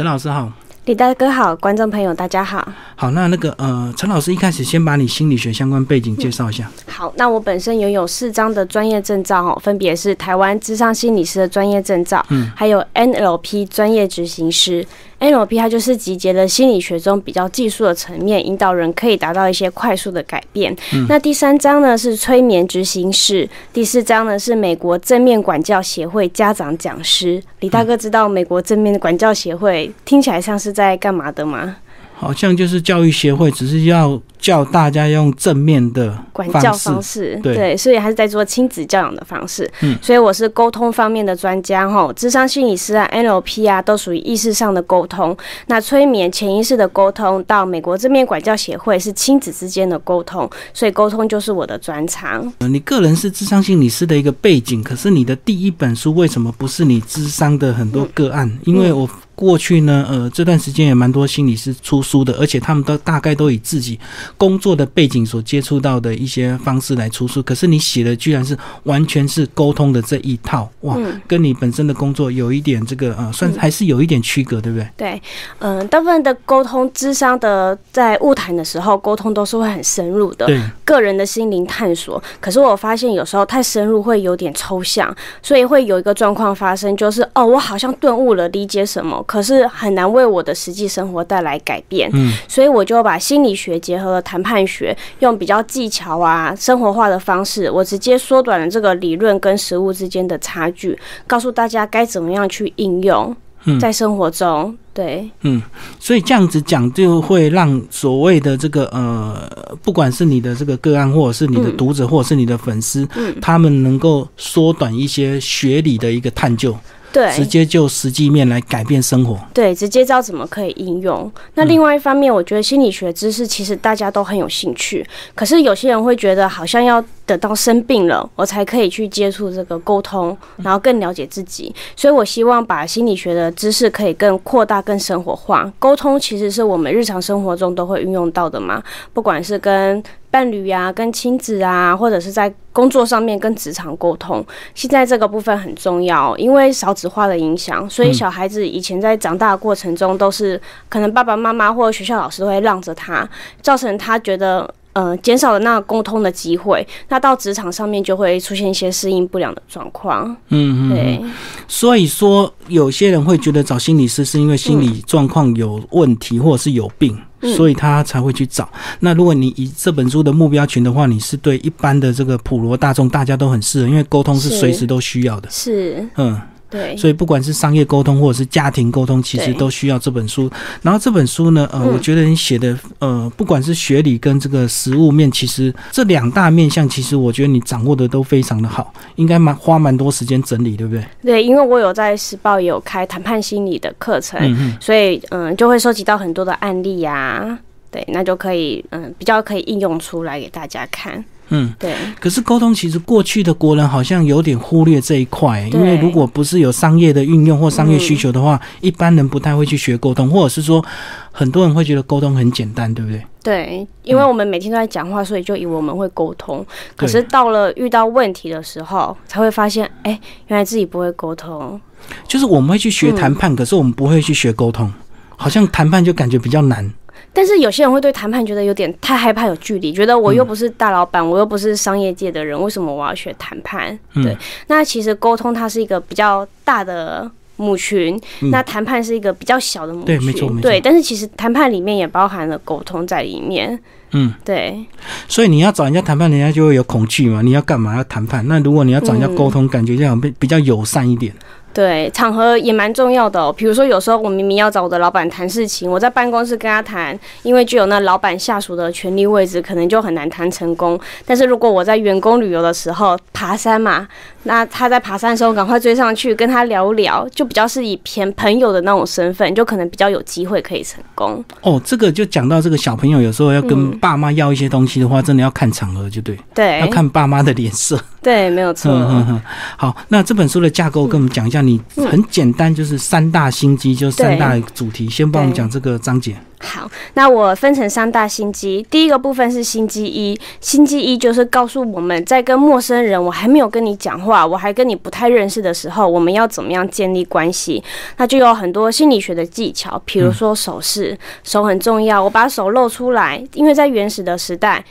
陈老师好，李大哥好，观众朋友大家好。好，那那个呃，陈老师一开始先把你心理学相关背景介绍一下。好，那我本身拥有四张的专业证照哦，分别是台湾智商心理师的专业证照，嗯，还有 NLP 专业执行师。NLP 它就是集结了心理学中比较技术的层面，引导人可以达到一些快速的改变。那第三章呢是催眠执行师，第四章呢是美国正面管教协会家长讲师。李大哥知道美国正面管教协会听起来像是在干嘛的吗？好像就是教育协会，只是要教大家用正面的管教方式，对，所以还是在做亲子教养的方式。嗯，所以我是沟通方面的专家哈，智商心理师啊，NLP 啊，都属于意识上的沟通。那催眠、潜意识的沟通，到美国正面管教协会是亲子之间的沟通，所以沟通就是我的专长。你个人是智商心理师的一个背景，可是你的第一本书为什么不是你智商的很多个案？因为我。过去呢，呃，这段时间也蛮多心理师出书的，而且他们都大概都以自己工作的背景所接触到的一些方式来出书。可是你写的居然是完全是沟通的这一套，哇，跟你本身的工作有一点这个呃，算还是有一点区隔，对不对？对，嗯，大部分的沟通智商的在物谈的时候，沟通都是会很深入的，对，个人的心灵探索。可是我发现有时候太深入会有点抽象，所以会有一个状况发生，就是哦，我好像顿悟了，理解什么。可是很难为我的实际生活带来改变，嗯，所以我就把心理学结合了谈判学，用比较技巧啊、生活化的方式，我直接缩短了这个理论跟实物之间的差距，告诉大家该怎么样去应用在生活中。对，嗯，所以这样子讲就会让所谓的这个呃，不管是你的这个个案，或者是你的读者，或者是你的粉丝，嗯，他们能够缩短一些学理的一个探究。对，直接就实际面来改变生活。对，直接知道怎么可以应用。那另外一方面，我觉得心理学知识其实大家都很有兴趣，可是有些人会觉得好像要等到生病了，我才可以去接触这个沟通，然后更了解自己。所以我希望把心理学的知识可以更扩大、更生活化。沟通其实是我们日常生活中都会运用到的嘛，不管是跟。伴侣呀，跟亲子啊，或者是在工作上面跟职场沟通，现在这个部分很重要，因为少子化的影响，所以小孩子以前在长大的过程中，都是可能爸爸妈妈或者学校老师会让着他，造成他觉得。呃，减少了那沟通的机会，那到职场上面就会出现一些适应不良的状况。嗯嗯，对。所以说，有些人会觉得找心理师是因为心理状况有问题，或者是有病，所以他才会去找。那如果你以这本书的目标群的话，你是对一般的这个普罗大众，大家都很适合，因为沟通是随时都需要的。是，嗯。对，所以不管是商业沟通或者是家庭沟通，其实都需要这本书。然后这本书呢，呃，我觉得你写的，呃，不管是学理跟这个实物面，其实这两大面向，其实我觉得你掌握的都非常的好，应该蛮花蛮多时间整理，对不对？对，因为我有在时报有开谈判心理的课程，所以嗯，就会收集到很多的案例呀，对，那就可以嗯，比较可以应用出来给大家看。嗯，对。可是沟通其实过去的国人好像有点忽略这一块，因为如果不是有商业的运用或商业需求的话，一般人不太会去学沟通，或者是说很多人会觉得沟通很简单，对不对？对，因为我们每天都在讲话，所以就以为我们会沟通。可是到了遇到问题的时候，才会发现，哎，原来自己不会沟通。就是我们会去学谈判，可是我们不会去学沟通，好像谈判就感觉比较难。但是有些人会对谈判觉得有点太害怕，有距离，觉得我又不是大老板，我又不是商业界的人，为什么我要学谈判？对，那其实沟通它是一个比较大的母群，那谈判是一个比较小的母群，对，没错，没错。对，但是其实谈判里面也包含了沟通在里面。嗯，对。所以你要找人家谈判，人家就会有恐惧嘛。你要干嘛要谈判？那如果你要找人家沟通，感觉这样比比较友善一点。对，场合也蛮重要的。比如说，有时候我明明要找我的老板谈事情，我在办公室跟他谈，因为具有那老板下属的权力位置，可能就很难谈成功。但是如果我在员工旅游的时候爬山嘛，那他在爬山的时候赶快追上去跟他聊聊，就比较是以偏朋友的那种身份，就可能比较有机会可以成功。哦，这个就讲到这个小朋友有时候要跟爸妈要一些东西的话，真的要看场合，就对，对，要看爸妈的脸色。对，没有错。嗯嗯嗯。好，那这本书的架构跟我们讲一下，你很简单，就是三大心机，就是三大主题，先帮我们讲这个章节。好，那我分成三大心机。第一个部分是心机一，心机一就是告诉我们在跟陌生人，我还没有跟你讲话，我还跟你不太认识的时候，我们要怎么样建立关系？那就有很多心理学的技巧，比如说手势，手很重要。我把手露出来，因为在原始的时代，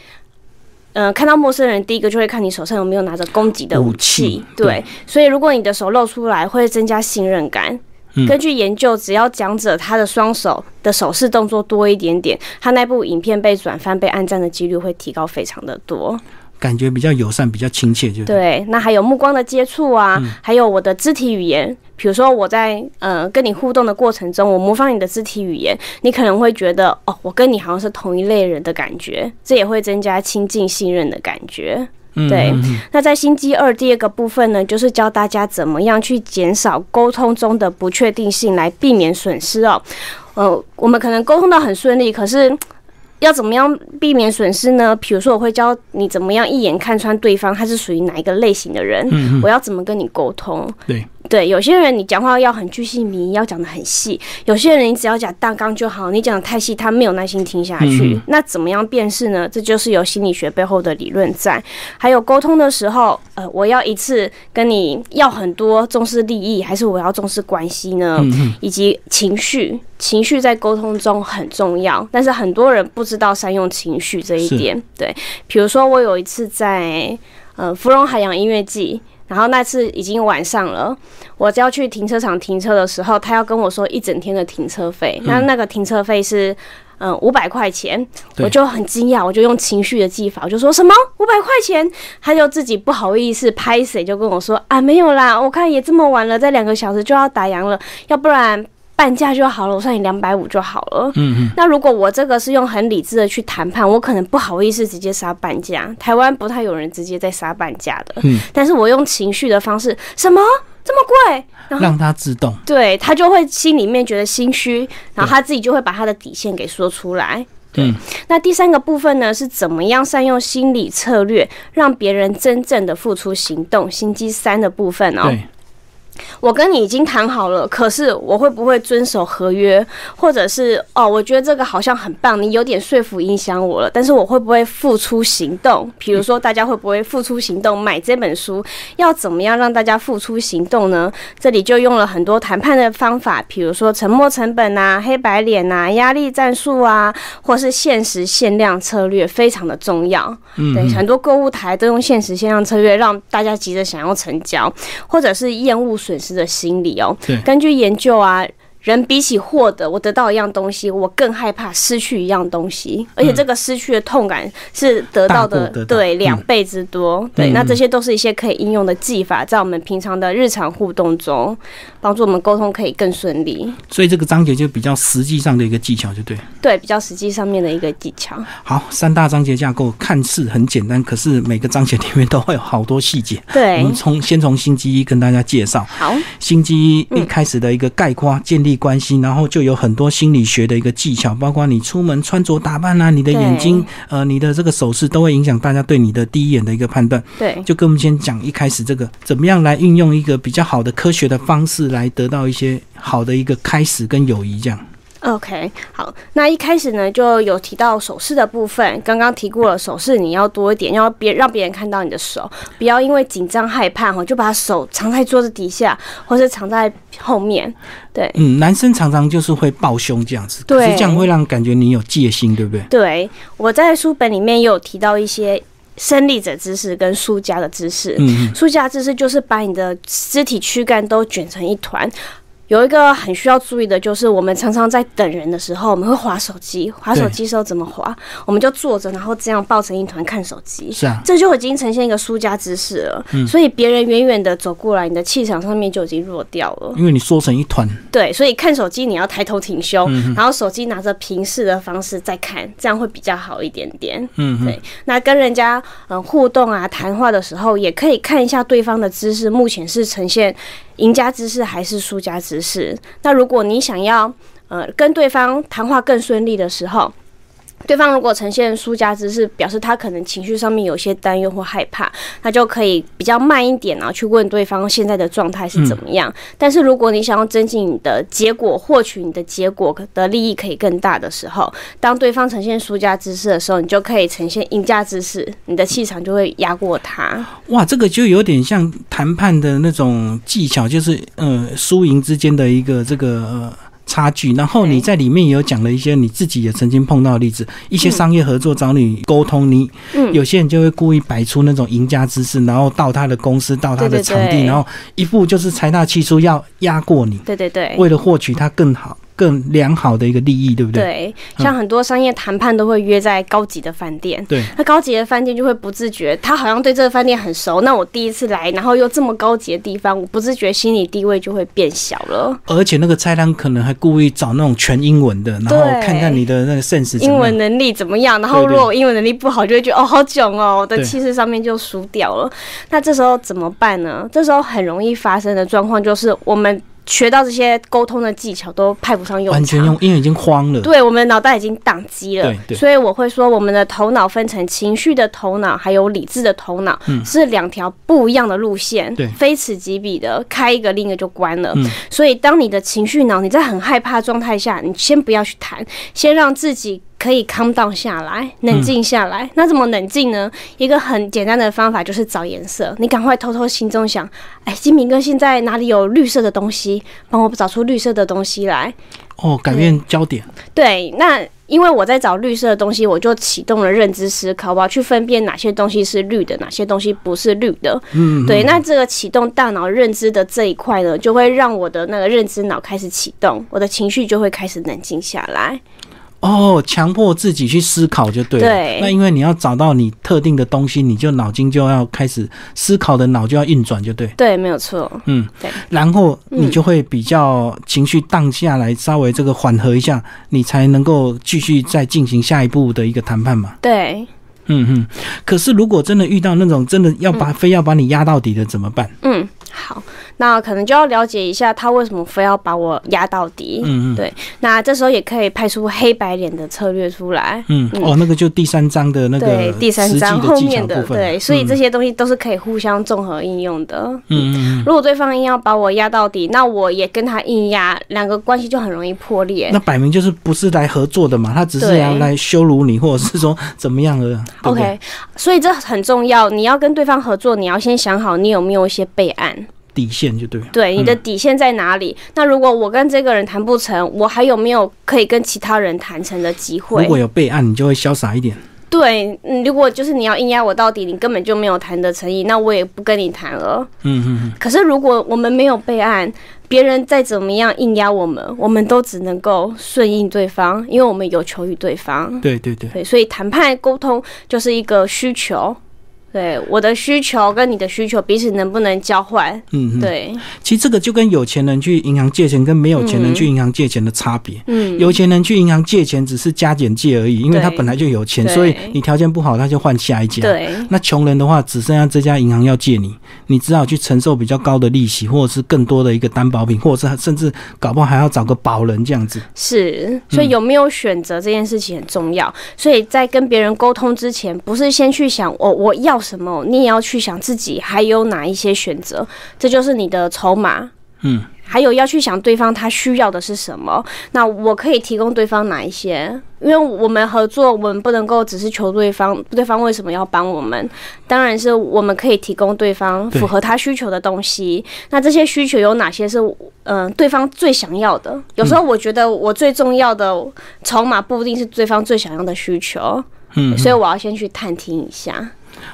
嗯，看到陌生人，第一个就会看你手上有没有拿着攻击的武器。对，所以如果你的手露出来，会增加信任感。根据研究，只要讲者他的双手的手势动作多一点点，他那部影片被转翻、被按赞的几率会提高非常的多。感觉比较友善，比较亲切，就对。那还有目光的接触啊，还有我的肢体语言，比如说我在呃跟你互动的过程中，我模仿你的肢体语言，你可能会觉得哦，我跟你好像是同一类人的感觉，这也会增加亲近信任的感觉。对，那在心机二第二个部分呢，就是教大家怎么样去减少沟通中的不确定性，来避免损失哦。呃，我们可能沟通的很顺利，可是。要怎么样避免损失呢？比如说，我会教你怎么样一眼看穿对方他是属于哪一个类型的人。嗯我要怎么跟你沟通？对对，有些人你讲话要很具细迷，要讲的很细；有些人你只要讲大纲就好，你讲的太细，他没有耐心听下去。那怎么样辨识呢？这就是有心理学背后的理论在。还有沟通的时候，呃，我要一次跟你要很多重视利益，还是我要重视关系呢？以及情绪。情绪在沟通中很重要，但是很多人不知道善用情绪这一点。对，比如说我有一次在呃芙蓉海洋音乐季，然后那次已经晚上了，我要去停车场停车的时候，他要跟我说一整天的停车费，那那个停车费是嗯五百块钱，我就很惊讶，我就用情绪的技法，我就说什么？五百块钱，他就自己不好意思拍谁就跟我说啊没有啦，我看也这么晚了，再两个小时就要打烊了，要不然。半价就好了，我算你两百五就好了。嗯嗯。那如果我这个是用很理智的去谈判，我可能不好意思直接杀半价。台湾不太有人直接在杀半价的。嗯。但是我用情绪的方式，什么这么贵？让他自动。对他就会心里面觉得心虚，然后他自己就会把他的底线给说出来。对。那第三个部分呢，是怎么样善用心理策略，让别人真正的付出行动？心机三的部分哦。我跟你已经谈好了，可是我会不会遵守合约，或者是哦，我觉得这个好像很棒，你有点说服影响我了，但是我会不会付出行动？比如说，大家会不会付出行动买这本书？要怎么样让大家付出行动呢？这里就用了很多谈判的方法，比如说沉没成本啊、黑白脸啊、压力战术啊，或是限时限量策略，非常的重要。嗯，对，很多购物台都用限时限量策略，让大家急着想要成交，或者是厌恶。损失的心理哦，根据研究啊。人比起获得，我得到一样东西，我更害怕失去一样东西，而且这个失去的痛感是得到的对两倍之多。对，那这些都是一些可以应用的技法，在我们平常的日常互动中，帮助我们沟通可以更顺利。所以这个章节就比较实际上的一个技巧，就对。对，比较实际上面的一个技巧。好，三大章节架构看似很简单，可是每个章节里面都会有好多细节。对，我们从先从心机一跟大家介绍。好，心机一一开始的一个概括建立。关系，然后就有很多心理学的一个技巧，包括你出门穿着打扮啊，你的眼睛，呃，你的这个手势都会影响大家对你的第一眼的一个判断。对，就跟我们先讲一开始这个怎么样来运用一个比较好的科学的方式来得到一些好的一个开始跟友谊这样。OK，好，那一开始呢就有提到手势的部分，刚刚提过了，手势你要多一点，要别让别人看到你的手，不要因为紧张害怕哈，就把手藏在桌子底下，或是藏在后面。对，嗯，男生常常就是会抱胸这样子，对，这样会让感觉你有戒心，对不对？对，我在书本里面也有提到一些胜利者姿势跟舒家的姿势，嗯，舒家姿势就是把你的肢体躯干都卷成一团。有一个很需要注意的，就是我们常常在等人的时候，我们会划手机。划手机时候怎么划？我们就坐着，然后这样抱成一团看手机。是啊，这就已经呈现一个输家姿势了。嗯，所以别人远远的走过来，你的气场上面就已经弱掉了。因为你缩成一团。对，所以看手机你要抬头挺胸，然后手机拿着平视的方式再看，这样会比较好一点点。嗯，对。那跟人家嗯互动啊谈话的时候，也可以看一下对方的姿势，目前是呈现。赢家之势还是输家之势？那如果你想要呃跟对方谈话更顺利的时候，对方如果呈现输家姿势，表示他可能情绪上面有些担忧或害怕，那就可以比较慢一点啊，去问对方现在的状态是怎么样。但是如果你想要增进你的结果，获取你的结果的利益可以更大的时候，当对方呈现输家姿势的时候，你就可以呈现赢家姿势，你的气场就会压过他。哇，这个就有点像谈判的那种技巧，就是呃输赢之间的一个这个。呃。差距，然后你在里面也有讲了一些你自己也曾经碰到的例子，一些商业合作找你沟通，你有些人就会故意摆出那种赢家姿势，然后到他的公司，到他的场地，然后一步就是财大气粗要压过你，对对对，为了获取他更好。更良好的一个利益，对不对？对，像很多商业谈判都会约在高级的饭店。对，那高级的饭店就会不自觉，他好像对这个饭店很熟。那我第一次来，然后又这么高级的地方，我不自觉心理地位就会变小了。而且那个菜单可能还故意找那种全英文的，然后看看你的那个 sense，英文能力怎么样。然后如果我英文能力不好，就会觉得哦好囧哦，我的气势上面就输掉了。那这时候怎么办呢？这时候很容易发生的状况就是我们。学到这些沟通的技巧都派不上用场，完全用，因为已经慌了。对，我们的脑袋已经宕机了。对，所以我会说，我们的头脑分成情绪的头脑，还有理智的头脑，是两条不一样的路线。对，非此即彼的，开一个，另一个就关了。所以，当你的情绪脑，你在很害怕状态下，你先不要去谈，先让自己。可以 calm down 下来，冷静下来。那怎么冷静呢？一个很简单的方法就是找颜色。你赶快偷偷心中想，哎，金明哥现在哪里有绿色的东西？帮我找出绿色的东西来。哦，改变焦点。对，那因为我在找绿色的东西，我就启动了认知思考，我要去分辨哪些东西是绿的，哪些东西不是绿的。嗯，对。那这个启动大脑认知的这一块呢，就会让我的那个认知脑开始启动，我的情绪就会开始冷静下来。哦，强迫自己去思考就对了。对。那因为你要找到你特定的东西，你就脑筋就要开始思考的脑就要运转，就对。对，没有错。嗯，对。然后你就会比较情绪荡下来，稍微这个缓和一下，你才能够继续再进行下一步的一个谈判嘛。对。嗯嗯。可是如果真的遇到那种真的要把非要把你压到底的怎么办？嗯，好。那可能就要了解一下他为什么非要把我压到底。嗯嗯，对。那这时候也可以派出黑白脸的策略出来。嗯哦，那个就第三章的那个对第三章后面的对，所以这些东西都是可以互相综合应用的。嗯嗯。如果对方硬要把我压到底，那我也跟他硬压，两个关系就很容易破裂。那摆明就是不是来合作的嘛？他只是要来羞辱你，或者是说怎么样的？OK，所以这很重要。你要跟对方合作，你要先想好你有没有一些备案。底线就对，对，你的底线在哪里？那如果我跟这个人谈不成，我还有没有可以跟其他人谈成的机会？如果有备案，你就会潇洒一点。对，如果就是你要硬压我到底，你根本就没有谈的诚意，那我也不跟你谈了。嗯嗯。可是如果我们没有备案，别人再怎么样硬压我们，我们都只能够顺应对方，因为我们有求于对方。对对对。对，所以谈判沟通就是一个需求。对我的需求跟你的需求彼此能不能交换？嗯，对。其实这个就跟有钱人去银行借钱跟没有钱人去银行借钱的差别。嗯，有钱人去银行借钱只是加减借而已，因为他本来就有钱，所以你条件不好他就换下一家。对。那穷人的话，只剩下这家银行要借你，你只好去承受比较高的利息，或者是更多的一个担保品，或者是甚至搞不好还要找个保人这样子。是，所以有没有选择这件事情很重要。所以在跟别人沟通之前，不是先去想我我要。什么？你也要去想自己还有哪一些选择，这就是你的筹码。嗯，还有要去想对方他需要的是什么。那我可以提供对方哪一些？因为我们合作，我们不能够只是求对方，对方为什么要帮我们？当然是我们可以提供对方符合他需求的东西。那这些需求有哪些是嗯对方最想要的？有时候我觉得我最重要的筹码不一定是对方最想要的需求。嗯，所以我要先去探听一下。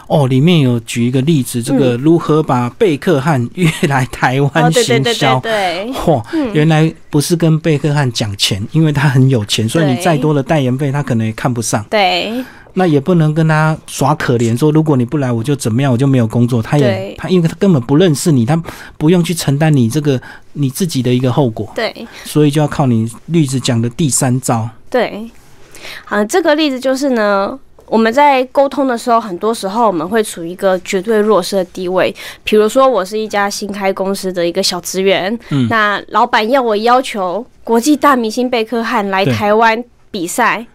哦，里面有举一个例子，这个如何把贝克汉约来台湾行销？对，嚯，原来不是跟贝克汉讲钱，因为他很有钱，所以你再多的代言费，他可能也看不上。对，那也不能跟他耍可怜，说如果你不来，我就怎么样，我就没有工作。他也他，因为他根本不认识你，他不用去承担你这个你自己的一个后果。对，所以就要靠你例子讲的第三招。对，好，这个例子就是呢。我们在沟通的时候，很多时候我们会处于一个绝对弱势的地位。比如说，我是一家新开公司的一个小职员，嗯，那老板要我要求国际大明星贝克汉来台湾比赛，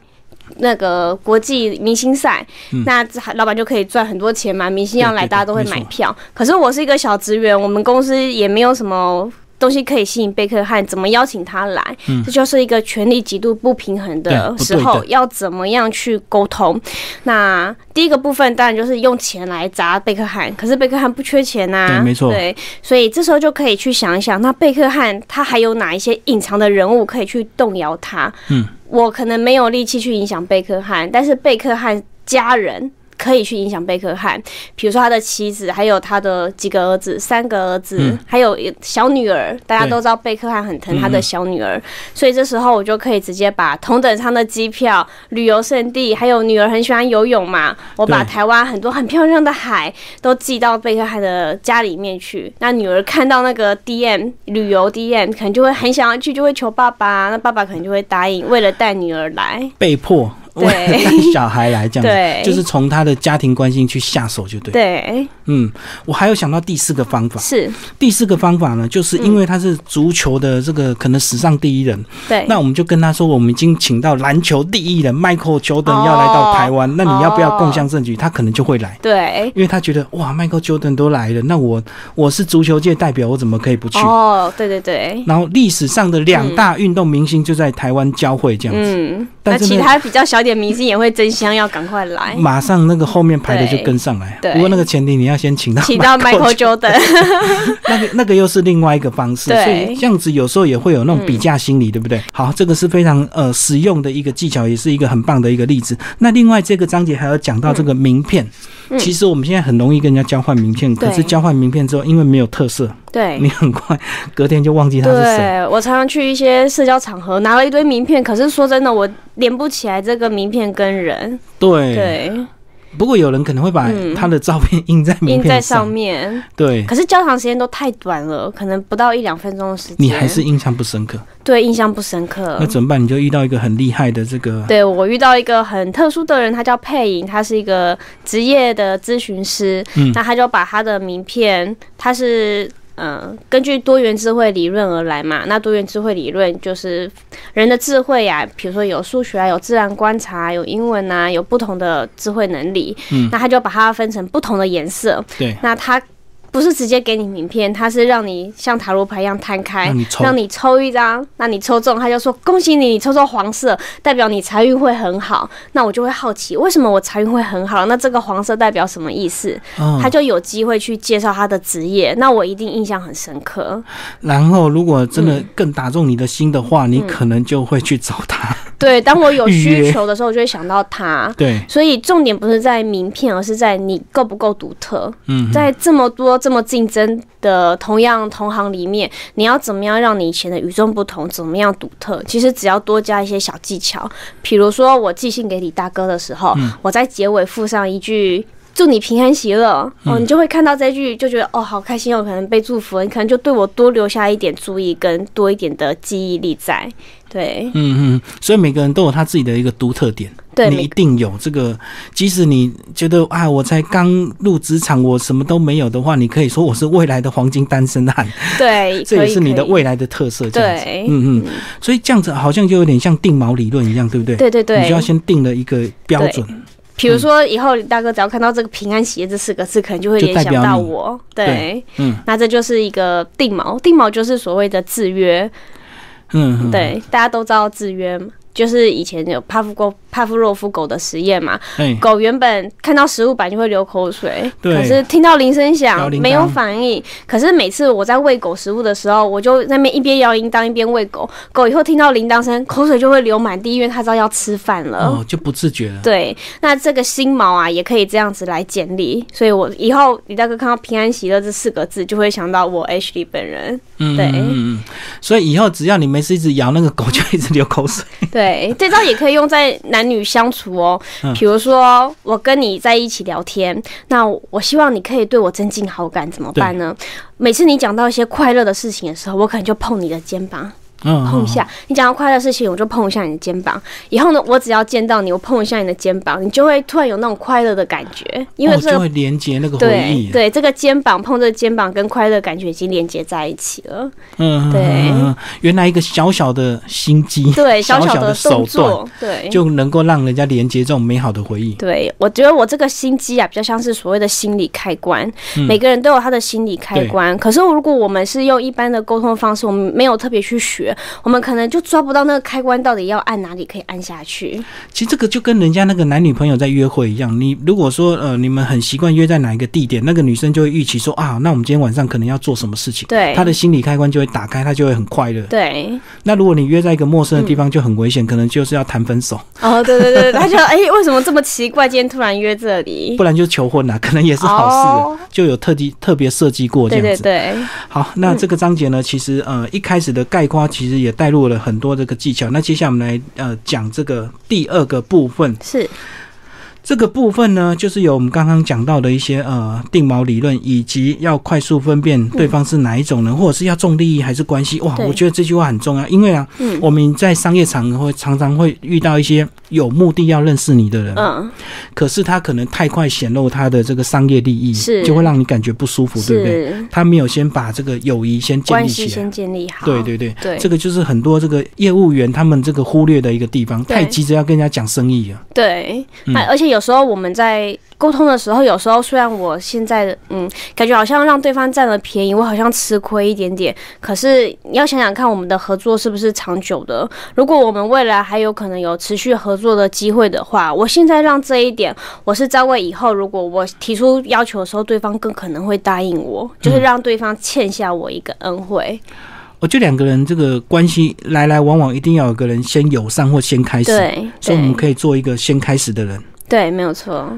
那个国际明星赛，那老板就可以赚很多钱嘛。明星要来，大家都会买票。可是我是一个小职员，我们公司也没有什么。东西可以吸引贝克汉，怎么邀请他来？这就是一个权力极度不平衡的时候，要怎么样去沟通？那第一个部分当然就是用钱来砸贝克汉，可是贝克汉不缺钱呐，没错，对，所以这时候就可以去想一想，那贝克汉他还有哪一些隐藏的人物可以去动摇他？嗯，我可能没有力气去影响贝克汉，但是贝克汉家人。可以去影响贝克汉，比如说他的妻子，还有他的几个儿子，三个儿子，还有小女儿。大家都知道贝克汉很疼他的小女儿，所以这时候我就可以直接把同等舱的机票、旅游胜地，还有女儿很喜欢游泳嘛，我把台湾很多很漂亮的海都寄到贝克汉的家里面去。那女儿看到那个 DM 旅游 DM，可能就会很想要去，就会求爸爸，那爸爸可能就会答应，为了带女儿来，被迫。带 小孩来这样子，就是从他的家庭关系去下手就对。对，嗯，我还有想到第四个方法，是。第四个方法呢，就是因为他是足球的这个可能史上第一人，对，那我们就跟他说，我们已经请到篮球第一人 Michael Jordan 要来到台湾，那你要不要共襄盛举？他可能就会来，对，因为他觉得哇，Michael Jordan 都来了，那我我是足球界代表，我怎么可以不去？哦，对对对。然后历史上的两大运动明星就在台湾交汇这样子，嗯，那其他比较小点明星也会争相要赶快来，马上那个后面排的就跟上来。对，不过那个前提你要先请到请到 Michael Jordan，那个那个又是另外一个方式。所以这样子有时候也会有那种比价心理，对不对？好，这个是非常呃实用的一个技巧，也是一个很棒的一个例子。那另外这个章节还要讲到这个名片。其实我们现在很容易跟人家交换名片，可是交换名片之后，因为没有特色，对你很快隔天就忘记他是谁。我常常去一些社交场合，拿了一堆名片，可是说真的，我连不起来这个名片跟人。对对。不过有人可能会把他的照片印在名片上面，对。可是交谈时间都太短了，可能不到一两分钟的时间，你还是印象不深刻。对，印象不深刻。那怎么办？你就遇到一个很厉害的这个。对我遇到一个很特殊的人，他叫佩莹，他是一个职业的咨询师。嗯，那他就把他的名片，他是。嗯，根据多元智慧理论而来嘛。那多元智慧理论就是人的智慧呀，比如说有数学啊，有自然观察，有英文啊，有不同的智慧能力。嗯，那他就把它分成不同的颜色。对，那他。不是直接给你名片，他是让你像塔罗牌一样摊开，让你抽一张。那你抽中，他就说恭喜你，你抽中黄色，代表你财运会很好。那我就会好奇，为什么我财运会很好？那这个黄色代表什么意思？他就有机会去介绍他的职业，那我一定印象很深刻。然后，如果真的更打中你的心的话，你可能就会去找他。对，当我有需求的时候，我就会想到他。对，所以重点不是在名片，而是在你够不够独特。嗯，在这么多这么竞争的同样同行里面，你要怎么样让你以前的与众不同？怎么样独特？其实只要多加一些小技巧，比如说我寄信给李大哥的时候，我在结尾附上一句。祝你平安喜乐哦，你就会看到这句，就觉得哦，好开心哦，可能被祝福，你可能就对我多留下一点注意跟多一点的记忆力在。对，嗯嗯，所以每个人都有他自己的一个独特点，对你一定有这个。即使你觉得啊，我才刚入职场，我什么都没有的话，你可以说我是未来的黄金单身汉。对，这也是你的未来的特色。对，嗯嗯，所以这样子好像就有点像定锚理论一样，对不对？对对对，你就要先定了一个标准。比如说，以后李大哥只要看到这个“平安喜”这四个字，可能就会联想到我。对，嗯，那这就是一个定锚。定锚就是所谓的制约。嗯，对，大家都知道制约。就是以前有帕夫过帕夫洛夫狗的实验嘛，狗原本看到食物板就会流口水，可是听到铃声响没有反应。可是每次我在喂狗食物的时候，我就那边一边摇铃铛一边喂狗，狗以后听到铃铛声，口水就会流满地，因为它知道要吃饭了，哦，就不自觉了。对，那这个心毛啊，也可以这样子来建立。所以我以后李大哥看到平安喜乐这四个字，就会想到我 H D 本人。嗯，对，嗯嗯，所以以后只要你没事一直摇那个狗，就一直流口水。对，这招也可以用在男女相处哦。比如说，我跟你在一起聊天，那我希望你可以对我增进好感，怎么办呢？每次你讲到一些快乐的事情的时候，我可能就碰你的肩膀。嗯，碰一下。你讲到快乐事情，我就碰一下你的肩膀。以后呢，我只要见到你，我碰一下你的肩膀，你就会突然有那种快乐的感觉，因为这个、会连接那个回对忆。对，这个肩膀碰这个肩膀跟快乐感觉已经连接在一起了。嗯，对原来一个小小的心机，对，小小的的手段，动作，对，就能够让人家连接这种美好的回忆。对，我觉得我这个心机啊，比较像是所谓的心理开关。嗯每个人都有他的心理开关，可是如果我们是用一般的沟通方式，我们没有特别去学，我们可能就抓不到那个开关到底要按哪里可以按下去。其实这个就跟人家那个男女朋友在约会一样，你如果说呃你们很习惯约在哪一个地点，那个女生就会预期说啊，那我们今天晚上可能要做什么事情，对，她的心理开关就会打开，她就会很快乐。对，那如果你约在一个陌生的地嗯方，就很危险，可能就是要谈分手，哦，对对对，他就哎、为什么这么奇怪？今天突然约这里不？然就求婚了，可能也是好事就有特地特别设计过这样子。对对，好，那这个章节呢，其实呃一开始的概括其实也带入了很多这个技巧。那接下来我们来呃讲这个第二个部分，是这个部分呢，就是有我们刚刚讲到的一些呃定锚理论，以及要快速分辨对方是哪一种人，或者是要重利益还是关系。哇，我觉得这句话很重要，因为啊，嗯我们在商业场合会常常会遇到一些有目的要认识你的人，嗯可是他可能太快显露他的这个商业利益，是就会让你感觉不舒服，对不对？他没有先把这个友谊先建立起来。先建立好。对对对，对这个就是很多这个业务员他们这个忽略的一个地方，太急着要跟人家讲生意了。对，嗯啊而且有时候我们在沟通的时候，有时候虽然我现在的嗯，感觉好像让对方占了便宜，我好像吃亏一点点，可是你要想想看，我们的合作是不是长久的？如果我们未来还有可能有持续合作的机会的话，我现在让这一点，我是在为以后如果我提出要求的时候，对方更可能会答应我，就是让对方欠下我一个恩惠。我觉得两个人这个关系来来往往，一定要有个人先友善或先开始，对，所以我们，可以做一个先开始的人。对，没有错。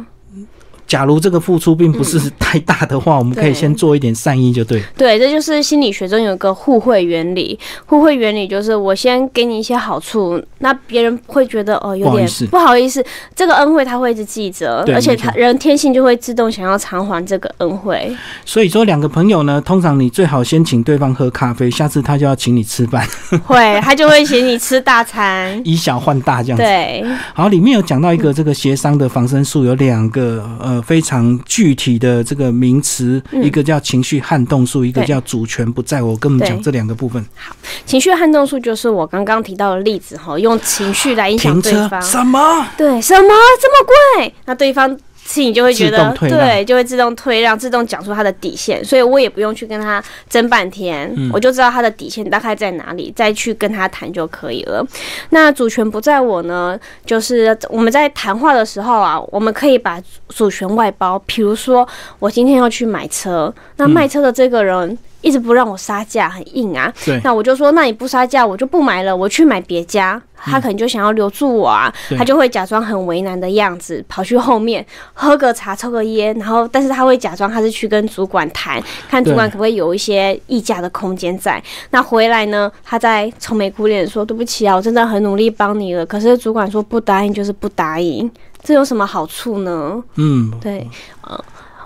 假如这个付出并不是太大的话，我们可以先做一点善意就对。对，这就是心理学中有一个互惠原理。互惠原理就是我先给你一些好处，那别人会觉得哦有点不好意思不好意思，这个恩惠他会一直记着，而且他人天性就会自动想要偿还这个恩惠。所以说，两个朋友呢，通常你最好先请对方喝咖啡，下次他就要请你吃饭，会，他就会请你吃大餐。以小换大这样子。对，好，里面有讲到一个这个协商的防身术，有两个呃非常具体的这个名词，嗯一个叫情绪撼动术，一个叫主权不在我。跟我们讲这两个部分。好情绪撼动术就是我刚刚提到的例子哈，用情绪来影响停车对方。什么？对，什么这么贵？那对方心里就会觉得对，就会自动退让，自动讲出他的底线，所以我也不用去跟他争半天，嗯我就知道他的底线大概在哪里，再去跟他谈就可以了。那主权不在我呢，就是我们在谈话的时候啊，我们可以把主权外包，比如说我今天要去买车，那嗯卖车的这个人。一直不让我杀价，很硬啊。对那我就说，那你不杀价，我就不买了，我去买别家。他可能就想要留住我啊，对他就会假装很为难的样子，跑去后面喝个茶、抽个烟，然后但是他会假装他是去跟主管谈，看主管可不可以有一些议价的空间在。那回来呢，他在愁眉苦脸地说：“对不起啊，我真的很努力帮你了，可是主管说不答应就是不答应，这有什么好处呢？”嗯，对，呃，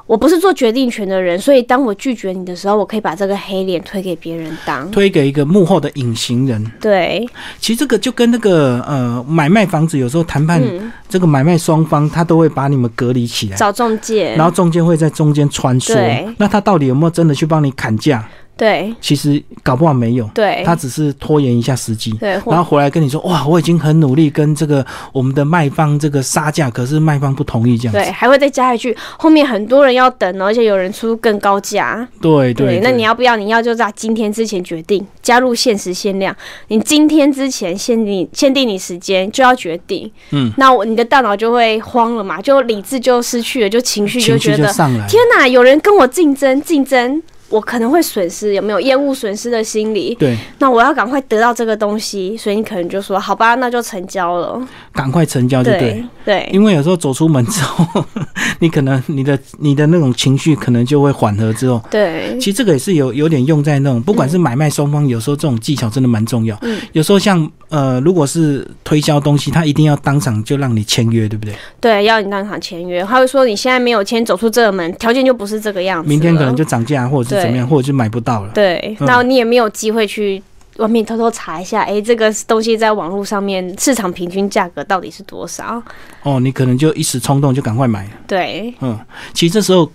我不是做决定权的人，所以当我拒绝你的时候，我可以把这个黑脸推给别人当。推给一个幕后的隐形人。对，其实这个就跟那个呃买卖房子有时候谈判，嗯，这个买卖双方他都会把你们隔离起来，找中介，然后中介会在中间穿梭。那他到底有没有真的去帮你砍价？对其实搞不好没有，对，他只是拖延一下时机。对，然后回来跟你说，哇，我已经很努力跟这个我们的卖方这个杀价，可是卖方不同意这样对，子。还会再加一句，后面很多人要等哦，而且有人出更高价。对对那你要不要？你要就在今天之前决定，加入限时限量。你今天之前限定限定你时间就要决定。嗯，那我你的大脑就会慌了嘛，就理智就失去了，就情绪就觉得。天哪，有人跟我竞争竞争。我可能会损失，有没有厌恶损失的心理？对，那我要赶快得到这个东西，所以你可能就说好吧，那就成交了。赶快成交就对。对对因为有时候走出门之后，你可能你的你的那种情绪可能就会缓和之后，对其实这个也是有有点用在那种，不管是买卖双方，有时候这种技巧真的蛮重要。嗯有时候像呃，如果是推销东西，他一定要当场就让你签约，对不对？对，要你当场签约，他会说你现在没有签，走出这个门，条件就不是这个样子。明天可能就涨价，或者是怎么样，对或者就买不到了。对，嗯那你也没有机会去外面偷偷查一下，哎，这个东西在网络上面市场平均价格到底是多少？哦，你可能就一时冲动就赶快买。对，嗯，其实这时候。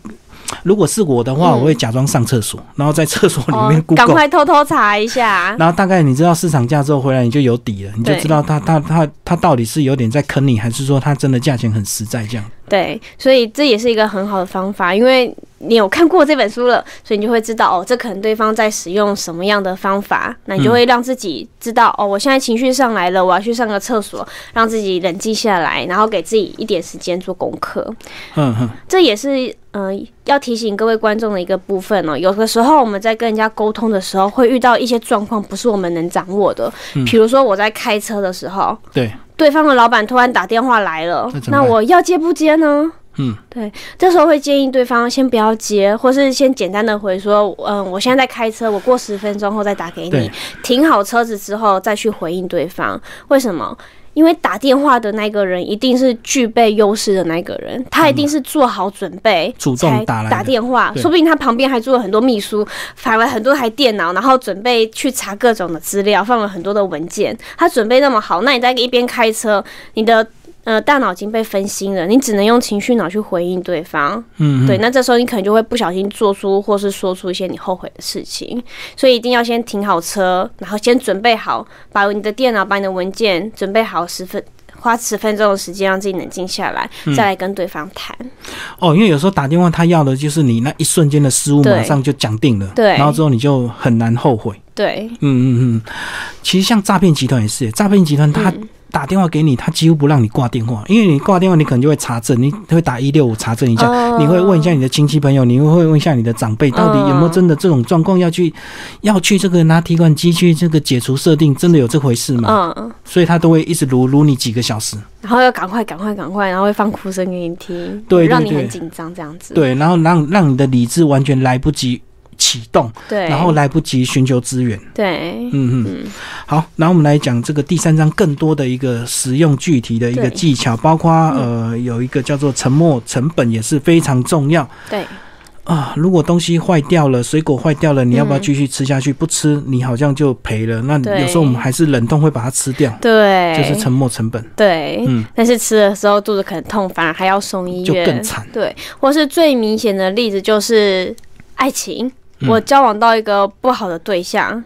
如果是我的话，我会假装上厕所，然后在厕所里面赶快偷偷查一下。然后大概你知道市场价之后回来，你就有底了，你就知道他他他他到底是有点在坑你，还是说他真的价钱很实在这样。对，所以这也是一个很好的方法，因为你有看过这本书了，所以你就会知道哦，这可能对方在使用什么样的方法，那你就会让自己知道哦，我现在情绪上来了，我要去上个厕所，让自己冷静下来，然后给自己一点时间做功课。嗯哼，这也是嗯要提醒各位观众的一个部分哦。有的时候我们在跟人家沟通的时候，会遇到一些状况不是我们能掌握的，比如说我在开车的时候，对。对方的老板突然打电话来了，那我要接不接呢？嗯，对，这时候会建议对方先不要接，或是先简单的回说，嗯，我现在在开车，我过十分钟后再打给你。停好车子之后再去回应对方。为什么？因为打电话的那个人一定是具备优势的那个人，他一定是做好准备，主动打打电话，说不定他旁边还做了很多秘书，摆了很多台电脑，然后准备去查各种的资料，放了很多的文件。他准备那么好，那你在一边开车，你的。呃，大脑已经被分心了，你只能用情绪脑去回应对方。嗯，对，那这时候你可能就会不小心做出或是说出一些你后悔的事情，所以一定要先停好车，然后先准备好，把你的电脑、把你的文件准备好，十分花十分钟的时间让自己冷静下来，再来跟对方谈。哦，因为有时候打电话他要的就是你那一瞬间的失误，马上就讲定了，对，然后之后你就很难后悔。对，嗯嗯嗯，其实像诈骗集团也是，诈骗集团他。打电话给你，他几乎不让你挂电话，因为你挂电话，你可能就会查证，你会打一六五查证一下，你会问一下你的亲戚朋友，你会问一下你的长辈，到底有没有真的这种状况要去要去这个拿提款机去这个解除设定，真的有这回事吗？嗯，所以他都会一直撸撸你几个小时，然后要赶快赶快赶快，然后会放哭声给你听，对，让你很紧张这样子，对，然后让让你的理智完全来不及。启动，对，然后来不及寻求资源，对，嗯嗯，好，然后我们来讲这个第三章更多的一个实用具体的一个技巧，包括呃有一个叫做沉默成本也是非常重要，对，啊，如果东西坏掉了，水果坏掉了，你要不要继续吃下去？不吃，你好像就赔了。那有时候我们还是冷冻会把它吃掉，对，就是沉默成本，对，嗯，但是吃的时候肚子可能痛，反而还要送医院，就更惨，对，或是最明显的例子就是爱情。我交往到一个不好的对象，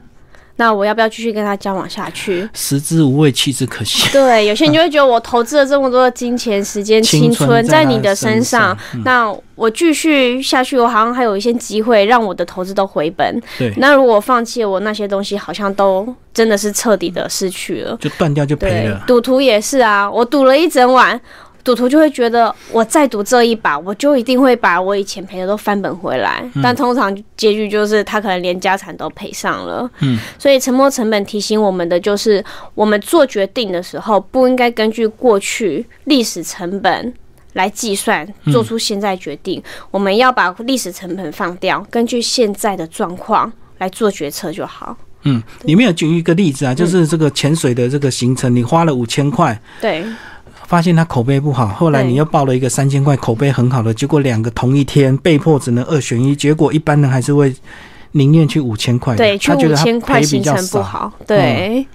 那我要不要继续跟他交往下去？食之无味，弃之可惜。对，有些人就会觉得我投资了这么多的金钱、时间、青春在你的身上，那我继续下去，我好像还有一些机会让我的投资都回本。对，那如果放弃我那些东西，好像都真的是彻底的失去了，就断掉就赔了。赌徒也是啊，我赌了一整晚。赌徒就会觉得，我再赌这一把，我就一定会把我以前赔的都翻本回来。但通常结局就是他可能连家产都赔上了。嗯，所以沉没成本提醒我们的就是，我们做决定的时候不应该根据过去历史成本来计算，做出现在决定。我们要把历史成本放掉，根据现在的状况来做决策就好。嗯，里面有举一个例子啊，就是这个潜水的这个行程，你花了五千块。对。发现他口碑不好，后来你又报了一个三千块口碑很好的，结果两个同一天被迫只能二选一，结果一般人还是会宁愿去五千块，对，去五千块行程不好，对。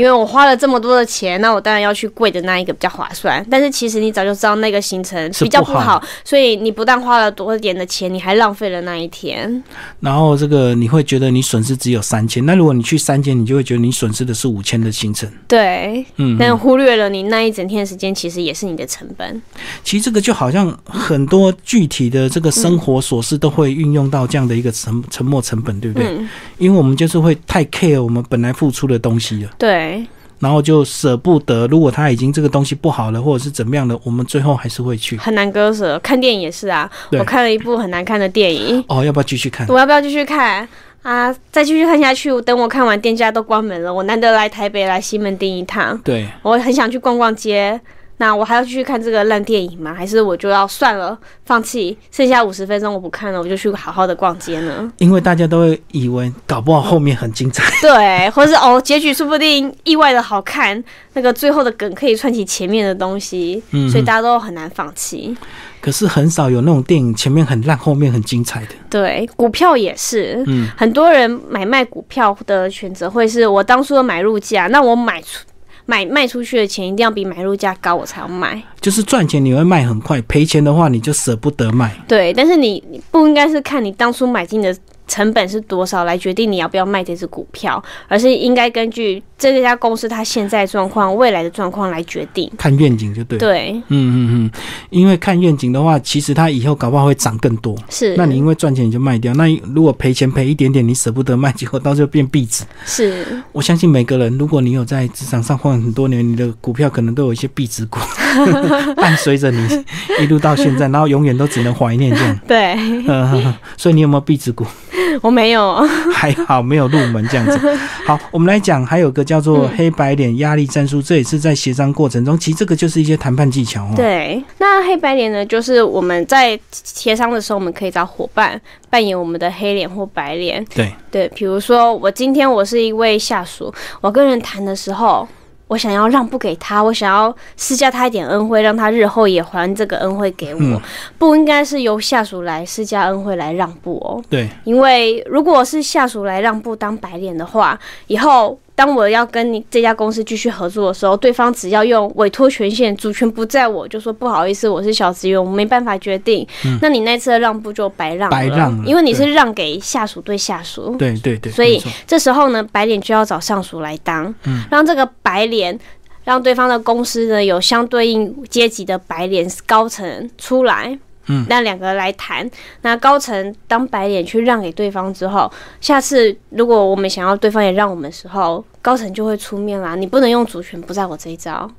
因为我花了这么多的钱，那我当然要去贵的那一个比较划算。但是其实你早就知道那个行程比较不好，所以你不但花了多一点的钱，你还浪费了那一天。然后这个你会觉得你损失只有三千，那如果你去三千，你就会觉得你损失的是五千的行程。对，嗯，但忽略了你那一整天的时间，其实也是你的成本。其实这个就好像很多具体的这个生活琐事都会运用到这样的一个沉沉没成本，对不对？因为我们就是会太 care 我们本来付出的东西了。对。然后就舍不得，如果他已经这个东西不好了，或者是怎么样的，我们最后还是会去。很难割舍，看电影也是啊。我看了一部很难看的电影。哦，要不要继续看？我要不要继续看啊？再继续看下去，等我看完，店家都关门了。我难得来台北，来西门町一趟。对，我很想去逛逛街。那我还要继续看这个烂电影吗？还是我就要算了，放弃，剩下五十分钟我不看了，我就去好好的逛街呢？因为大家都会以为搞不好后面很精彩，对，或是哦，结局说不定意外的好看，那个最后的梗可以串起前面的东西，嗯所以大家都很难放弃。可是很少有那种电影前面很烂，后面很精彩的。对，股票也是，嗯，很多人买卖股票的选择会是我当初的买入价，那我买出买卖出去的钱一定要比买入价高，我才要卖。就是赚钱你会卖很快，赔钱的话你就舍不得卖。对，但是你你不应该是看你当初买进的成本是多少来决定你要不要卖这只股票，而是应该根据这家公司它现在状况、未来的状况来决定。看愿景就对。，对，嗯嗯嗯，因为看愿景的话，其实它以后搞不好会涨更多。是。那你因为赚钱你就卖掉，那如果赔钱赔一点点，你舍不得卖，结果到最后变壁纸。是我相信每个人，如果你有在职场上混很多年，你的股票可能都有一些壁纸股，伴随着你一路到现在，然后永远都只能怀念这样。对，嗯，所以你有没有壁纸股？我没有。还好没有入门这样子。好，我们来讲，还有个叫做黑白脸压力战术，这也是在协商过程中，其实这个就是一些谈判技巧哦。，对，那黑白脸呢，就是我们在协商的时候，我们可以找伙伴扮演我们的黑脸或白脸。对，对，比如说我今天我是一位下属，我跟人谈的时候。我想要让步给他，我想要施加他一点恩惠，让他日后也还这个恩惠给我，嗯。不应该是由下属来施加恩惠来让步哦。对，因为如果是下属来让步当白脸的话，以后当我要跟你这家公司继续合作的时候，对方只要用委托权限，主权不在我，就说不好意思，我是小职员，我没办法决定。那你那次的让步就白让了，嗯白让了因为你是让给下属对下属。对对对，所以这时候呢，白脸就要找上属来当，嗯让这个白脸。让对方的公司呢有相对应阶级的白脸高层出来，嗯那两个来谈。那高层当白脸去让给对方之后，下次如果我们想要对方也让我们的时候，高层就会出面啦。你不能用主权不在我这一招。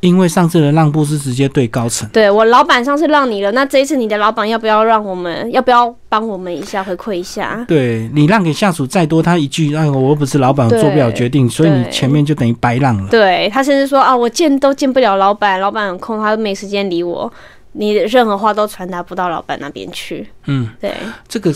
因为上次的让步是直接对高层。对我老板上次让你了，那这一次你的老板要不要让我们？要不要帮我们一下回馈一下？对你让给下属再多，他一句“哎，我又不是老板，我做不了决定”，所以你前面就等于白让了。对他甚至说啊，我见都见不了老板，老板很空，他都没时间理我，你任何话都传达不到老板那边去。嗯，对，这个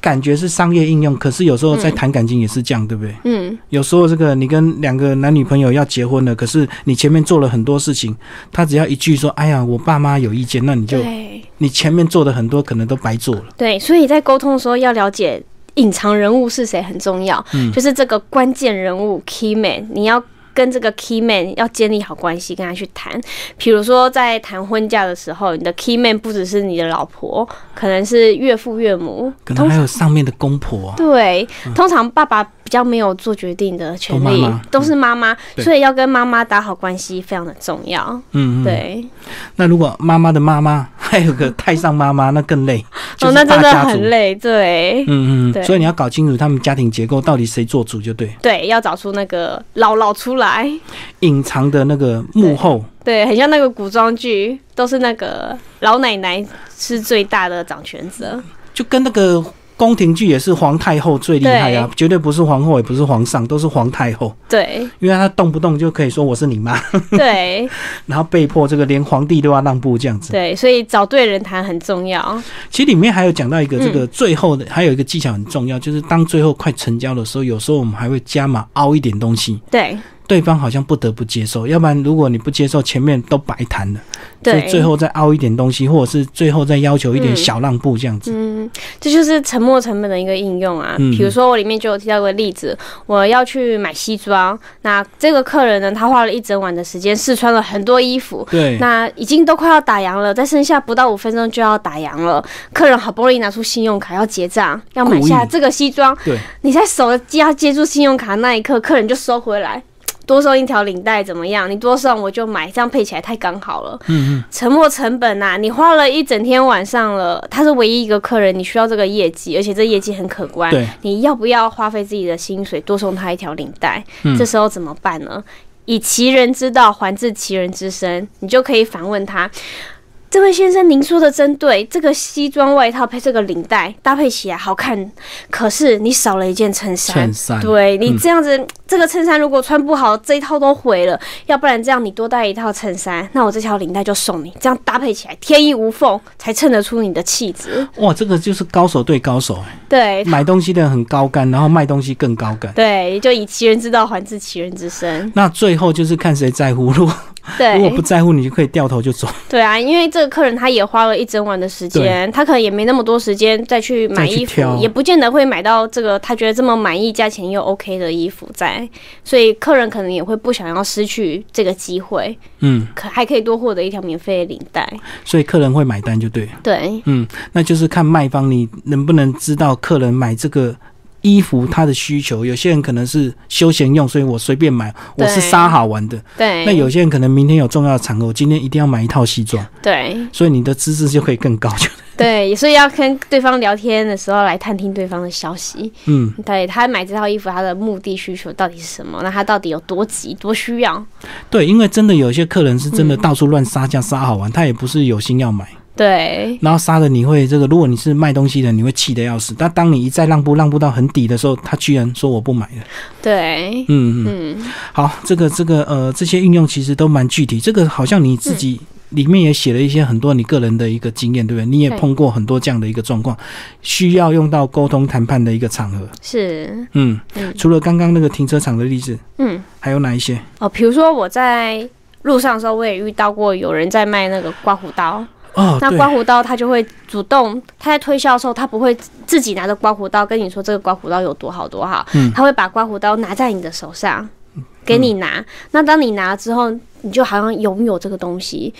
感觉是商业应用，可是有时候在嗯谈感情也是这样，对不对？嗯，有时候这个你跟两个男女朋友要结婚了，可是你前面做了很多事情，他只要一句说：“哎呀，我爸妈有意见”，那你就你前面做的很多可能都白做了。对，所以在沟通的时候要了解隐藏人物是谁很重要，嗯就是这个关键人物 key man，你要。跟这个 key man 要建立好关系，跟他去谈。比如说，在谈婚嫁的时候，你的 key man 不只是你的老婆，可能是岳父岳母，可能还有上面的公婆、对，通常爸爸比较没有做决定的权利，都是妈妈，对所以要跟妈妈打好关系非常的重要。嗯嗯。对，那如果妈妈的妈妈还有个太上妈妈，那更累，就哦，那真的。很累。对，嗯嗯，对所以你要搞清楚他们家庭结构到底谁做主就对，对，要找出那个姥姥出来。隐藏的那个幕后，对，很像那个古装剧，都是那个老奶奶是最大的掌权者。就跟那个宫廷剧也是皇太后最厉害啊，绝对不是皇后，也不是皇上，都是皇太后，对。因为她动不动就可以说我是你妈，对。然后被迫这个连皇帝都要让步这样子。对，所以找对人谈很重要。其实里面还有讲到一个嗯这个最后的，还有一个技巧很重要，就是当最后快成交的时候，有时候我们还会加码凹一点东西，对对方好像不得不接受，要不然如果你不接受，前面都白谈了。对，最后再凹一点东西，或者是最后再要求一点嗯小让步这样子。嗯，这就是沉没成本的一个应用啊。嗯比如说我里面就有提到一个例子，我要去买西装，那这个客人呢，他花了一整晚的时间试穿了很多衣服。对，那已经都快要打烊了，再剩下不到五分钟就要打烊了。客人好不容易拿出信用卡要结账，要买下这个西装，对，你在手要接住信用卡那一刻，客人就收回来，多送一条领带怎么样？你多送我就买，这样配起来太刚好了。嗯嗯，沉没成本呐、你花了一整天晚上了，他是唯一一个客人，你需要这个业绩，而且这业绩很可观。对，你要不要花费自己的薪水多送他一条领带？嗯这时候怎么办呢？以其人之道还治其人之身，你就可以反问他：这位先生，您说的真对，这个西装外套配这个领带搭配起来好看，可是你少了一件衬衫。衬衫对你嗯这样子，这个衬衫如果穿不好，这一套都毁了。要不然这样，你多带一套衬衫，那我这条领带就送你，这样搭配起来天衣无缝，才衬得出你的气质。哇，这个就是高手对高手，哎对买东西的人很高干，然后卖东西更高干。对，就以其人之道还治其人之身。那最后就是看谁在乎，如果如果不在乎，你就可以掉头就走。对啊，因为这个客人他也花了一整晚的时间，他可能也没那么多时间再去买衣服，也不见得会买到这个他觉得这么满意、价钱又 OK 的衣服在，所以客人可能也会不想要失去这个机会，嗯，可还可以多获得一条免费的领带。所以客人会买单就对了。对嗯，那就是看卖方你能不能知道客人买这个衣服他的需求。有些人可能是休闲用，所以我随便买，我是杀好玩的。对，那有些人可能明天有重要的场合，我今天一定要买一套西装，对所以你的资质就可以更高。就对，所以要跟对方聊天的时候来探听对方的消息。嗯，对他买这套衣服，他的目的需求到底是什么？那他到底有多急、多需要？对，因为真的有些客人是真的嗯到处乱杀价杀好玩，他也不是有心要买。对然后杀的你会这个，如果你是卖东西的，你会气得要死。但当你一再让步让步到很底的时候，他居然说我不买了。对，嗯嗯，嗯，好，这个这个呃，这些运用其实都蛮具体。这个好像你自己里面也写了一些很多你个人的一个经验，对不对？你也碰过很多这样的一个状况，需要用到沟通谈判的一个场合。是，嗯，嗯除了刚刚那个停车场的例子，嗯，还有哪一些？哦，比如说我在路上的时候，我也遇到过有人在卖那个刮胡刀。哦，那刮胡刀他就会主动，他在推销的时候，他不会自己拿着刮胡刀跟你说这个刮胡刀有多好多好，嗯他会把刮胡刀拿在你的手上给你拿。那当你拿了之后，你就好像拥有这个东西。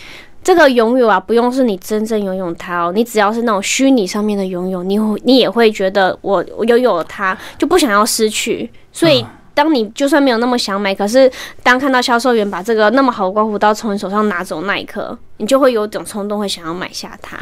这个拥有啊，不用是你真正拥有它哦，你只要是那种虚拟上面的拥有，你会你也会觉得我我拥有了它，就不想要失去。所以，当你就算没有那么想买，可是当看到销售员把这个那么好的刮胡刀从你手上拿走那一刻，你就会有种冲动，会想要买下它。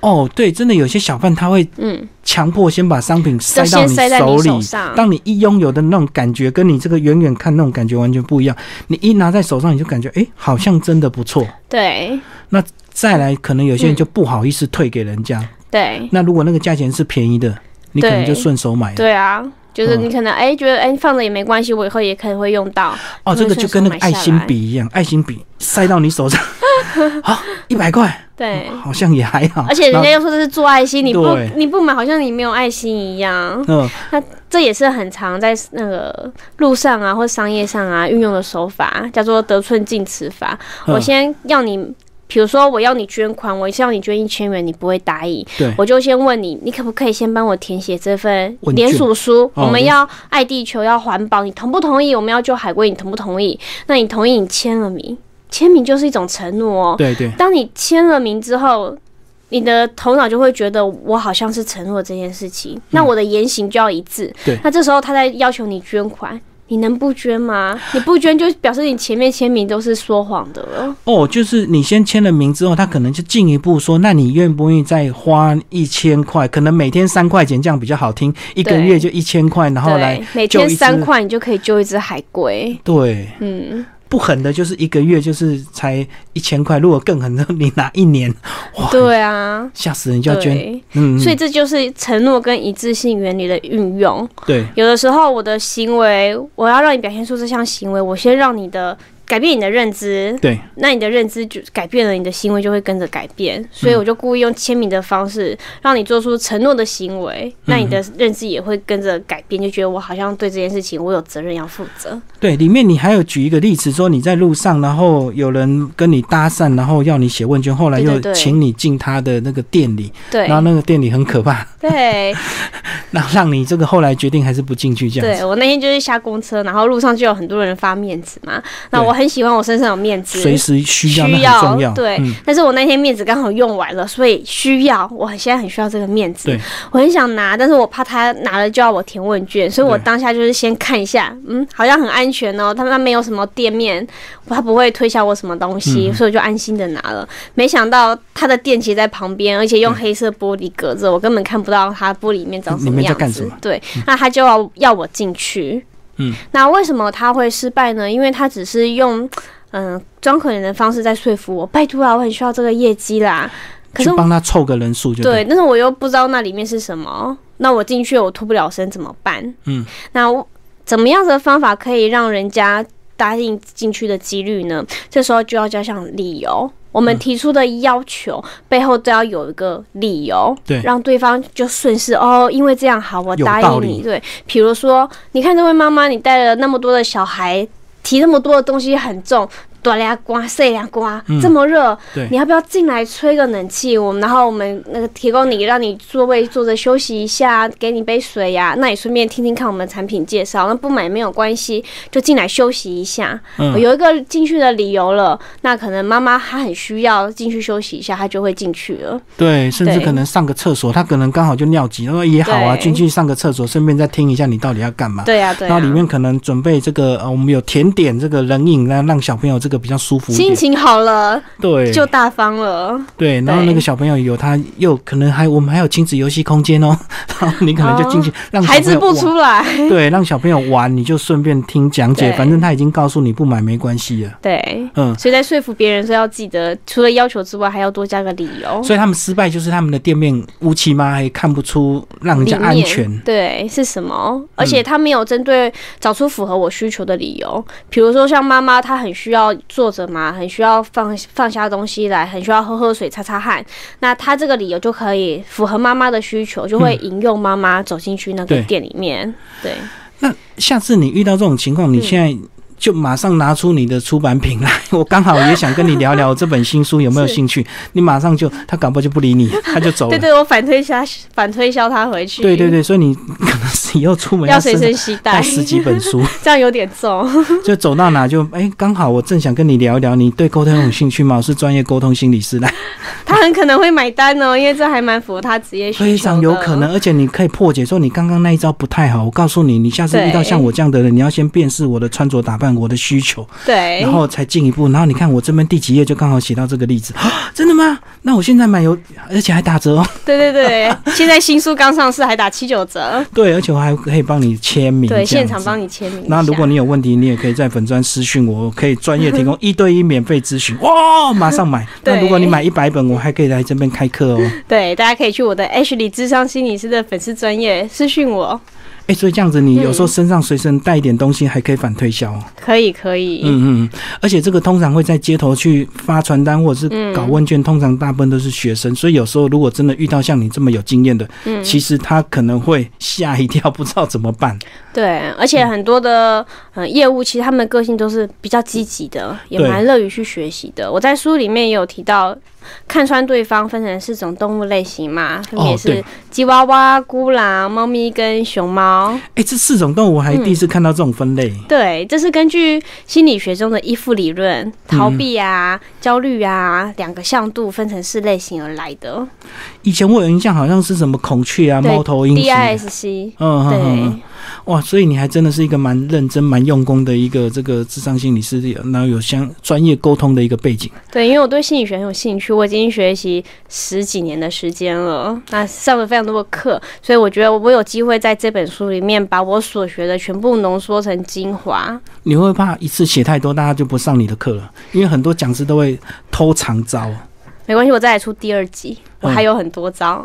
哦，对，真的有些小贩他会嗯，强迫先把商品塞到你先塞在你手里。当你一拥有的那种感觉，跟你这个远远看那种感觉完全不一样。你一拿在手上，你就感觉，哎，好像真的不错。对那再来，可能有些人嗯就不好意思退给人家。对那如果那个价钱是便宜的，你可能就顺手买了。对啊，就是嗯你可能哎、觉得哎、放着也没关系，我以后也可能会用到。哦，这个就跟那个爱心笔一样，爱心笔塞到你手上，好，一百块，对，好像也还好。而且人家又说这是做爱心，你不你不买，好像你没有爱心一样。嗯，那这也是很常在那个路上啊或商业上啊运用的手法，叫做得寸进尺法。嗯我先要你。比如说，我要你捐款，我是要你捐一千元，你不会答应，对，我就先问你，你可不可以先帮我填写这份联署书？哦我们要爱地球，要环保，你同不同意？我们要救海龟，你同不同意？那你同意，你签了名，签名就是一种承诺哦。对对，当你签了名之后，你的头脑就会觉得我好像是承诺这件事情，那我的言行就要一致。嗯对那这时候他在要求你捐款。你能不捐吗？你不捐就表示你前面签名都是说谎的了。哦，就是你先签了名之后，他可能就进一步说，那你愿不愿意再花一千块？可能每天三块钱，这样比较好听，一个月就一千块，然后来，每天三块你就可以救一只海龟。对。嗯，不狠的，就是一个月就是才一千块，如果更狠的，你拿一年，哇，对啊，吓死人就要捐，嗯。所以这就是承诺跟一致性原理的运用。对，有的时候我的行为，我要让你表现出这项行为，我先让你的改变你的认知，对，那你的认知就改变了，你的行为就会跟着改变。所以我就故意用签名的方式，让你做出承诺的行为，那你的认知也会跟着改变，就觉得我好像对这件事情我有责任要负责。对，里面你还有举一个例子，说你在路上，然后有人跟你搭讪，然后要你写问卷，后来又请你进他的那个店里，对。然后那个店里很可怕，对。那让你这个后来决定还是不进去这样子。对，我那天就是下公车，然后路上就有很多人发面子嘛，那我很喜欢我身上有面子，随时需要，需要。对，嗯，但是我那天面子刚好用完了，所以需要，我很现在很需要这个面子对，我很想拿，但是我怕他拿了就要我填问卷，所以我当下就是先看一下，嗯，好像很安全哦，他们没有什么店面，他不会推销我什么东西，嗯所以我就安心的拿了。没想到他的店其实在旁边，而且用黑色玻璃隔着，我根本看不到他玻璃里面长什么样子。对，那他就要要我进去。嗯，那为什么他会失败呢？因为他只是用嗯装可怜的方式在说服我，拜托啊，我很需要这个业绩啦。可是帮他凑个人数就对，但是我又不知道那里面是什么，那我进去我脱不了身怎么办？嗯，那我怎么样的方法可以让人家答应进去的几率呢？这时候就要加上理由。我们提出的要求背后都要有一个理由，对。让对方就顺势哦，因为这样好，我答应你。对，比如说，你看这位妈妈，你带了那么多的小孩，提那么多的东西很重，短凉瓜、细俩瓜，这么热，你要不要进来吹个冷气？我们然后我们那个提供你，让你座位坐着休息一下，给你杯水呀、那你顺便听听看我们的产品介绍，那不买没有关系，就进来休息一下。嗯有一个进去的理由了，那可能妈妈她很需要进去休息一下，她就会进去了。对，甚至可能上个厕所，她可能刚好就尿急，他说也好啊，进去上个厕所，顺便再听一下你到底要干嘛。对呀、对呀、然后里面可能准备这个，呃，我们有甜点，这个冷饮，让让小朋友这个比较舒服一点。心情好了对，就大方了。对，然后那个小朋友有他又可能还我们还有亲子游戏空间哦，然后你可能就进去、让孩子不出来，对，让小朋友玩，你就顺便听讲解，反正他已经告诉你不买没关系了。对。嗯，所以在说服别人说要记得，除了要求之外，还要多加个理由。所以他们失败就是他们的店面乌漆嘛黑，看不出让人家安全。对是什么？而且他没有针对找出符合我需求的理由，比如说像妈妈，她很需要坐着嘛，很需要放放下东西来，很需要喝喝水、擦擦汗，那他这个理由就可以符合妈妈的需求，就会引诱妈妈走进去那个店里面。对，那下次你遇到这种情况，你嗯。现在就马上拿出你的出版品来，我刚好也想跟你聊聊这本新书，有没有兴趣？你马上就他搞不好就不理你，他就走了。对对，我反推销反推销他回去。对对对所以你可能是以后出门要随身身携带带，十几本书，这样有点重。就走到哪就哎，刚好我正想跟你聊一聊，你对沟通有兴趣吗？我是专业沟通心理师，来，他很可能会买单哦，因为这还蛮符合他职业需求的。非常有可能，而且你可以破解说你刚刚那一招不太好。我告诉你，你下次遇到像我这样的人，你要先辨识我的穿着打扮、我的需求，对，然后才进一步。然后你看我这边第几页就刚好写到这个例子，啊真的吗？那我现在买有，而且还打折哦。对对对，现在新书刚上市，还打七九折，对，而且我还可以帮你签名，对，现场帮你签名。那如果你有问题，你也可以在粉专私讯我，我可以专业提供 一对一免费咨询，哇，马上买。那如果你买一百本，我还可以来这边开课哦。对，大家可以去我的 Ashley 智商心理师的粉丝专业私讯我，哎、所以这样子，你有时候嗯身上随身带一点东西，还可以反推销哦。可以可以，嗯嗯，嗯而且这个通常会在街头去发传单或者是搞问卷，通常大部分都是学生，所以有时候如果真的遇到像你这么有经验的，嗯，其实他可能会吓一跳，不知道怎么办。对，而且很多的呃业务，其实他们的个性都是比较积极的，也蛮乐于去学习的。我在书里面也有提到，看穿对方分成四种动物类型嘛，分别是吉娃娃、孤狼、猫咪跟熊猫。哎、这四种动物我还第一次看到这种分类。对，这是根据心理学中的依附理论，逃避啊、焦虑啊两个向度分成四类型而来的。以前我有印象，好像是什么孔雀啊、猫头鹰。DISC，嗯嗯嗯对嗯，哇，所以你还真的是一个蛮认真、蛮用功的一个这个智商心理师，然后有相专业沟通的一个背景。对，因为我对心理学很有兴趣，我已经学习十几年的时间了，那上了非常多的课，所以我觉得我有机会在这本书里面把我所学的全部浓缩成精华。你会怕一次写太多，大家就不上你的课了？因为很多讲师都会偷藏招。没关系，我再来出第二集，我嗯还有很多招。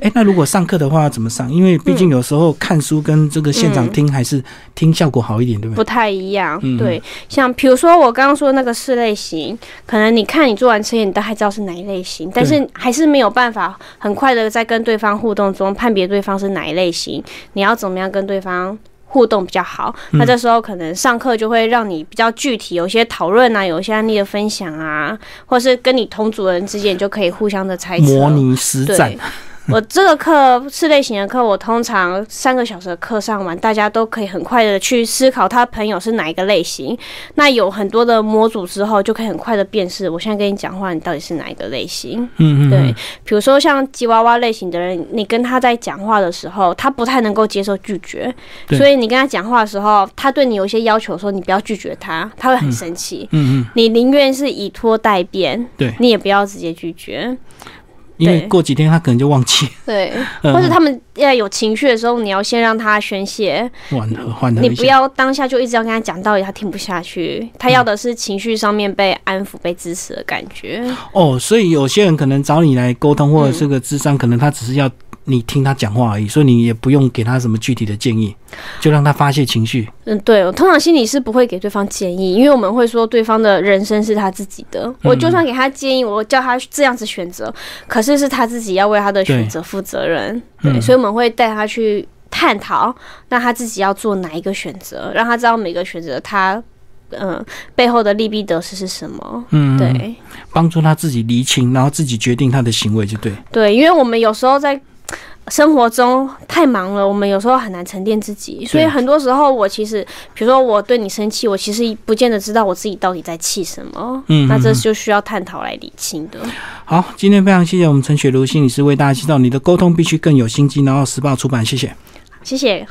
哎、那如果上课的话要怎么上？因为毕竟有时候看书跟这个现场听还是听效果好一点，对不对？不太一样，嗯对，像比如说我刚刚说的那个四类型，可能你看你做完测验，你大概知道是哪一类型，但是还是没有办法很快的在跟对方互动中判别对方是哪一类型，你要怎么样跟对方？互动比较好，嗯。那这时候可能上课就会让你比较具体，有一些讨论啊，有一些案例的分享啊，或是跟你同组人之间，你就可以互相的猜测。模拟实战。对，我这个课四类型的课，我通常三个小时的课上完，大家都可以很快的去思考他朋友是哪一个类型。那有很多的模组之后，就可以很快的辨识，我现在跟你讲话，你到底是哪一个类型。嗯嗯，对嗯，比如说像吉娃娃类型的人，你跟他在讲话的时候，他不太能够接受拒绝，所以你跟他讲话的时候，他对你有一些要求的时候，你不要拒绝他，他会很生气。嗯嗯，你宁愿是以拖代变，对你也不要直接拒绝。因为对过几天他可能就忘记，对，嗯或者他们要有情绪的时候，你要先让他宣泄，缓和缓和你。不要当下就一直要跟他讲道理，他听不下去。他要的是情绪上面被安抚、被支持的感觉。哦，所以有些人可能找你来沟通，或者这个智商，可能他只是要你听他讲话而已，所以你也不用给他什么具体的建议，就让他发泄情绪。嗯，对，我通常心理是不会给对方建议，因为我们会说对方的人生是他自己的。我就算给他建议，我叫他这样子选择，可是是他自己要为他的选择负责任。对，嗯所以我们会带他去探讨，那他自己要做哪一个选择，让他知道每个选择他嗯背后的利弊得失是什么。嗯，对帮助他自己厘清，然后自己决定他的行为就对。对，因为我们有时候在。生活中太忙了，我们有时候很难沉淀自己，所以很多时候我其实，比如说我对你生气，我其实不见得知道我自己到底在气什么。嗯，那这嗯就需要探讨来理清的。好，今天非常谢谢我们陈雪茹心理师为大家介绍你的沟通必须更有心机，然后时报出版，谢谢。谢谢。